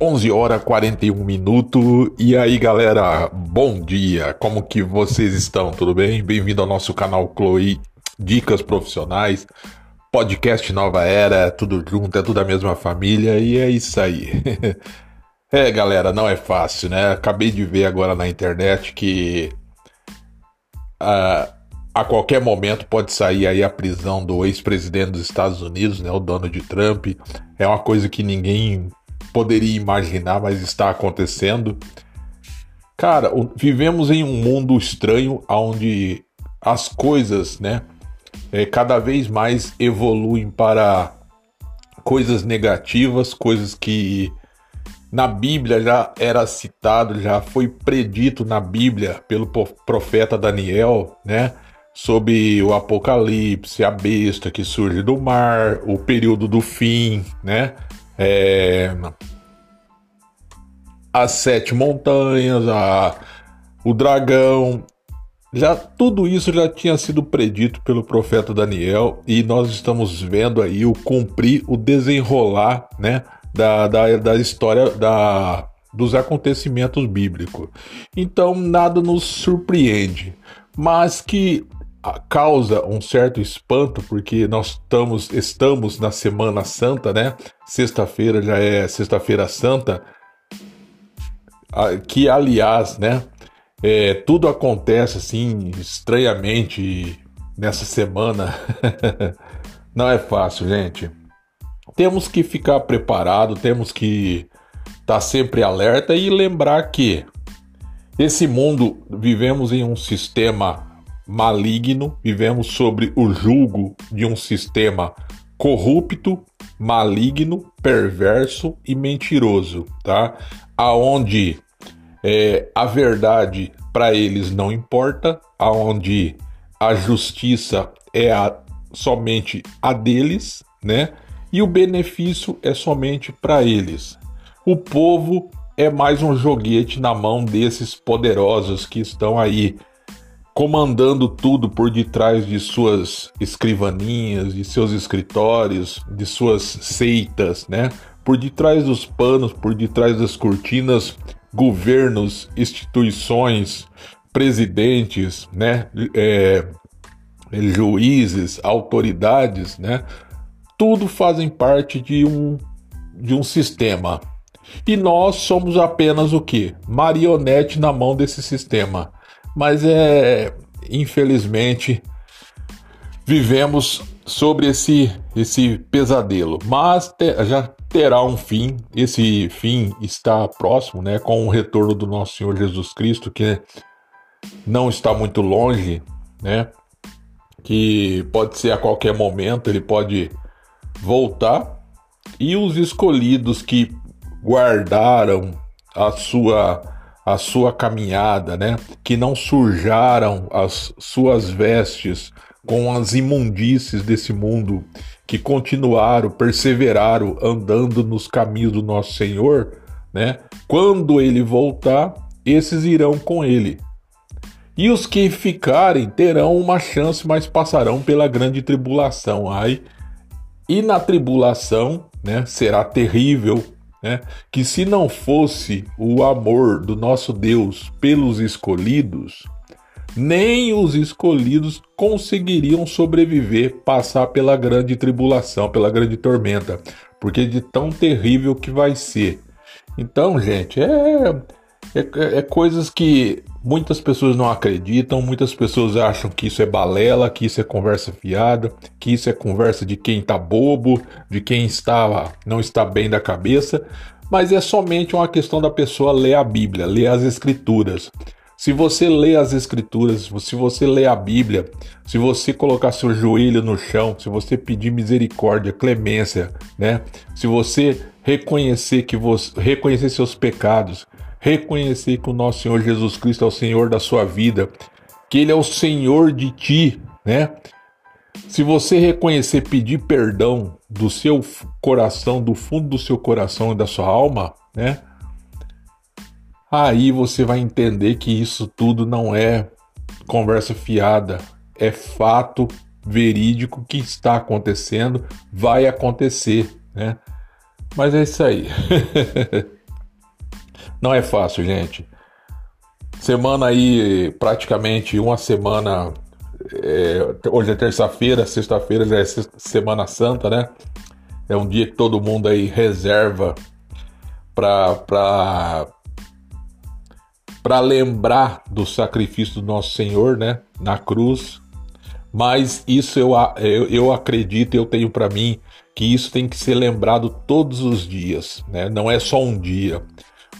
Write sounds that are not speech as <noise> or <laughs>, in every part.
11 horas 41 minutos. E aí, galera, bom dia. Como que vocês estão? Tudo bem? Bem-vindo ao nosso canal Chloe Dicas Profissionais. Podcast Nova Era, é tudo junto, é tudo a mesma família e é isso aí. <laughs> é, galera, não é fácil, né? Acabei de ver agora na internet que uh, a qualquer momento pode sair aí a prisão do ex-presidente dos Estados Unidos, né, o Donald Trump. É uma coisa que ninguém poderia imaginar, mas está acontecendo. Cara, vivemos em um mundo estranho onde as coisas, né, é, cada vez mais evoluem para coisas negativas, coisas que na Bíblia já era citado, já foi predito na Bíblia pelo profeta Daniel, né? Sobre o apocalipse, a besta que surge do mar, o período do fim, né? É, as sete montanhas, a, o dragão, já tudo isso já tinha sido predito pelo profeta Daniel e nós estamos vendo aí o cumprir, o desenrolar, né, da, da, da história da, dos acontecimentos bíblicos. Então nada nos surpreende, mas que causa um certo espanto, porque nós estamos, estamos na Semana Santa, né? Sexta-feira já é Sexta-feira Santa, que aliás, né? É, tudo acontece assim estranhamente nessa semana. <laughs> Não é fácil, gente. Temos que ficar preparado, temos que estar tá sempre alerta e lembrar que esse mundo vivemos em um sistema maligno, vivemos sobre o julgo de um sistema corrupto, maligno, perverso e mentiroso, tá? Aonde é, a verdade para eles não importa, aonde a justiça é a, somente a deles, né? E o benefício é somente para eles. O povo é mais um joguete na mão desses poderosos que estão aí comandando tudo por detrás de suas escrivaninhas, de seus escritórios, de suas seitas, né? Por detrás dos panos, por detrás das cortinas, governos, instituições, presidentes, né? É, juízes, autoridades, né? Tudo fazem parte de um, de um sistema. E nós somos apenas o que? Marionete na mão desse sistema. Mas é, infelizmente, vivemos sobre esse, esse pesadelo. Mas te, já terá um fim. Esse fim está próximo, né? Com o retorno do nosso Senhor Jesus Cristo, que não está muito longe, né? Que pode ser a qualquer momento, ele pode voltar. E os escolhidos que guardaram a sua a sua caminhada, né? Que não sujaram as suas vestes com as imundícies desse mundo, que continuaram, perseveraram andando nos caminhos do nosso Senhor, né? Quando ele voltar, esses irão com ele. E os que ficarem terão uma chance, mas passarão pela grande tribulação. Ai, e na tribulação, né, será terrível, né? Que se não fosse o amor do nosso Deus pelos escolhidos, nem os escolhidos conseguiriam sobreviver, passar pela grande tribulação, pela grande tormenta, porque de tão terrível que vai ser. Então, gente, é, é, é coisas que Muitas pessoas não acreditam, muitas pessoas acham que isso é balela, que isso é conversa fiada, que isso é conversa de quem está bobo, de quem está não está bem da cabeça, mas é somente uma questão da pessoa ler a Bíblia, ler as escrituras. Se você lê as escrituras, se você lê a Bíblia, se você colocar seu joelho no chão, se você pedir misericórdia, clemência, né? Se você reconhecer que você reconhecer seus pecados, reconhecer que o nosso Senhor Jesus Cristo é o Senhor da sua vida, que Ele é o Senhor de ti, né? Se você reconhecer, pedir perdão do seu coração, do fundo do seu coração e da sua alma, né? Aí você vai entender que isso tudo não é conversa fiada, é fato verídico que está acontecendo, vai acontecer, né? Mas é isso aí. <laughs> Não é fácil, gente. Semana aí, praticamente uma semana. É, hoje é terça-feira, sexta-feira já é Semana Santa, né? É um dia que todo mundo aí reserva para para lembrar do sacrifício do nosso Senhor, né, na cruz. Mas isso eu, eu, eu acredito, eu tenho para mim que isso tem que ser lembrado todos os dias, né? Não é só um dia.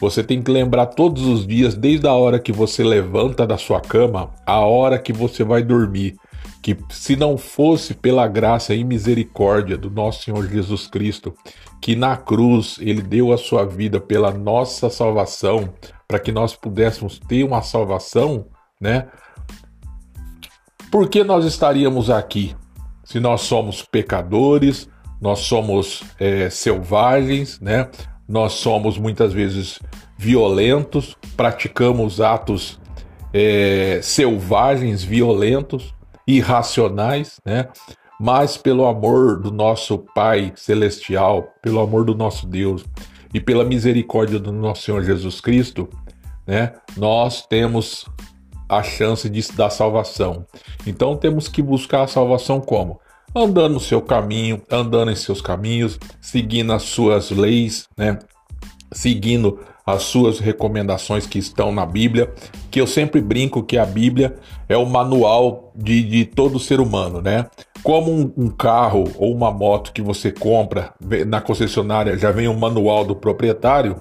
Você tem que lembrar todos os dias, desde a hora que você levanta da sua cama, a hora que você vai dormir, que se não fosse pela graça e misericórdia do nosso Senhor Jesus Cristo, que na cruz ele deu a sua vida pela nossa salvação, para que nós pudéssemos ter uma salvação, né? Por que nós estaríamos aqui? Se nós somos pecadores, nós somos é, selvagens, né? Nós somos muitas vezes violentos, praticamos atos é, selvagens, violentos, irracionais, né? Mas pelo amor do nosso Pai celestial, pelo amor do nosso Deus e pela misericórdia do nosso Senhor Jesus Cristo, né? Nós temos a chance de, da salvação. Então temos que buscar a salvação como? Andando no seu caminho, andando em seus caminhos, seguindo as suas leis, né? Seguindo as suas recomendações que estão na Bíblia, que eu sempre brinco que a Bíblia é o manual de, de todo ser humano, né? Como um, um, carro ou uma moto que você compra na concessionária já vem o um manual do proprietário,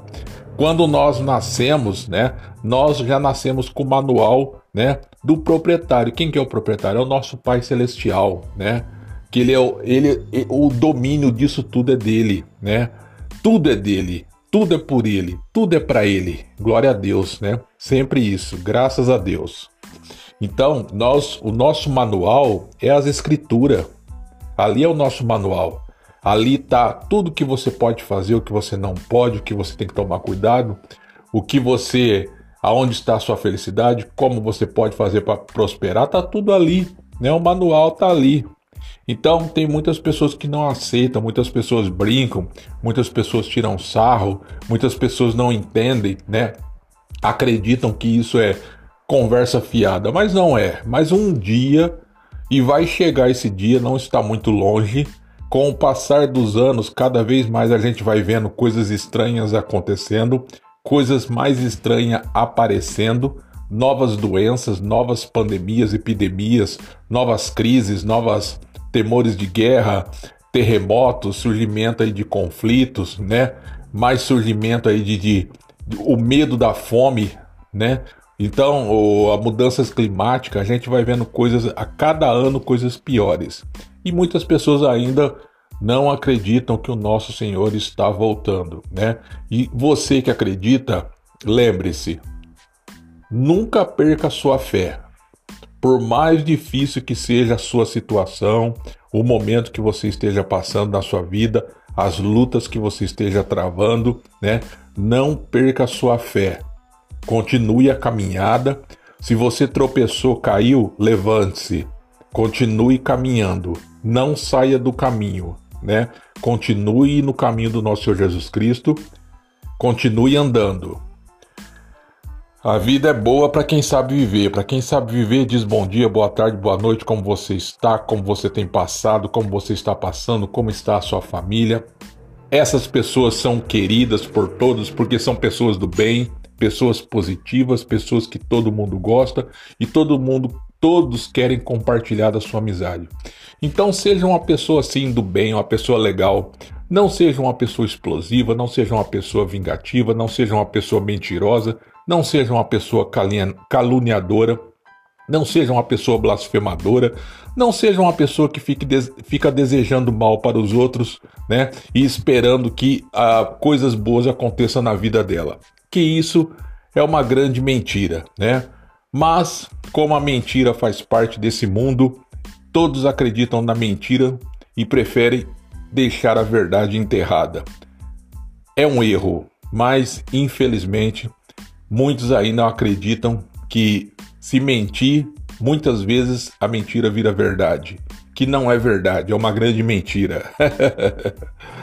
quando nós nascemos, né? Nós já nascemos com o manual, né? Do proprietário. Quem que é o proprietário? É o nosso Pai Celestial, né? Que ele é o, ele, o domínio disso tudo é dele, né? Tudo é dele. Tudo é por Ele, tudo é para Ele. Glória a Deus, né? Sempre isso, graças a Deus. Então, nós, o nosso manual é as escrituras. Ali é o nosso manual. Ali tá tudo que você pode fazer, o que você não pode, o que você tem que tomar cuidado, o que você, aonde está a sua felicidade, como você pode fazer para prosperar, tá tudo ali, né? O manual tá ali. Então tem muitas pessoas que não aceitam, muitas pessoas brincam, muitas pessoas tiram sarro, muitas pessoas não entendem, né? Acreditam que isso é conversa fiada, mas não é. Mas um dia e vai chegar esse dia, não está muito longe. Com o passar dos anos, cada vez mais a gente vai vendo coisas estranhas acontecendo, coisas mais estranhas aparecendo, novas doenças, novas pandemias, epidemias, novas crises, novas temores de guerra, terremotos, surgimento aí de conflitos, né? Mais surgimento aí de, de, de o medo da fome, né? Então, o, a mudanças climáticas, a gente vai vendo coisas a cada ano coisas piores. E muitas pessoas ainda não acreditam que o nosso Senhor está voltando, né? E você que acredita, lembre-se, nunca perca sua fé por mais difícil que seja a sua situação, o momento que você esteja passando na sua vida, as lutas que você esteja travando, né? Não perca a sua fé. Continue a caminhada. Se você tropeçou, caiu, levante-se. Continue caminhando. Não saia do caminho, né? Continue no caminho do nosso Senhor Jesus Cristo. Continue andando. A vida é boa para quem sabe viver. Para quem sabe viver, diz bom dia, boa tarde, boa noite, como você está, como você tem passado, como você está passando, como está a sua família. Essas pessoas são queridas por todos porque são pessoas do bem, pessoas positivas, pessoas que todo mundo gosta e todo mundo, todos querem compartilhar da sua amizade. Então seja uma pessoa assim do bem, uma pessoa legal. Não seja uma pessoa explosiva, não seja uma pessoa vingativa, não seja uma pessoa mentirosa não seja uma pessoa caluniadora, não seja uma pessoa blasfemadora, não seja uma pessoa que fique fica desejando mal para os outros, né? E esperando que ah, coisas boas aconteçam na vida dela. Que isso é uma grande mentira, né? Mas, como a mentira faz parte desse mundo, todos acreditam na mentira e preferem deixar a verdade enterrada. É um erro, mas infelizmente Muitos ainda acreditam que se mentir, muitas vezes a mentira vira verdade, que não é verdade, é uma grande mentira. <laughs>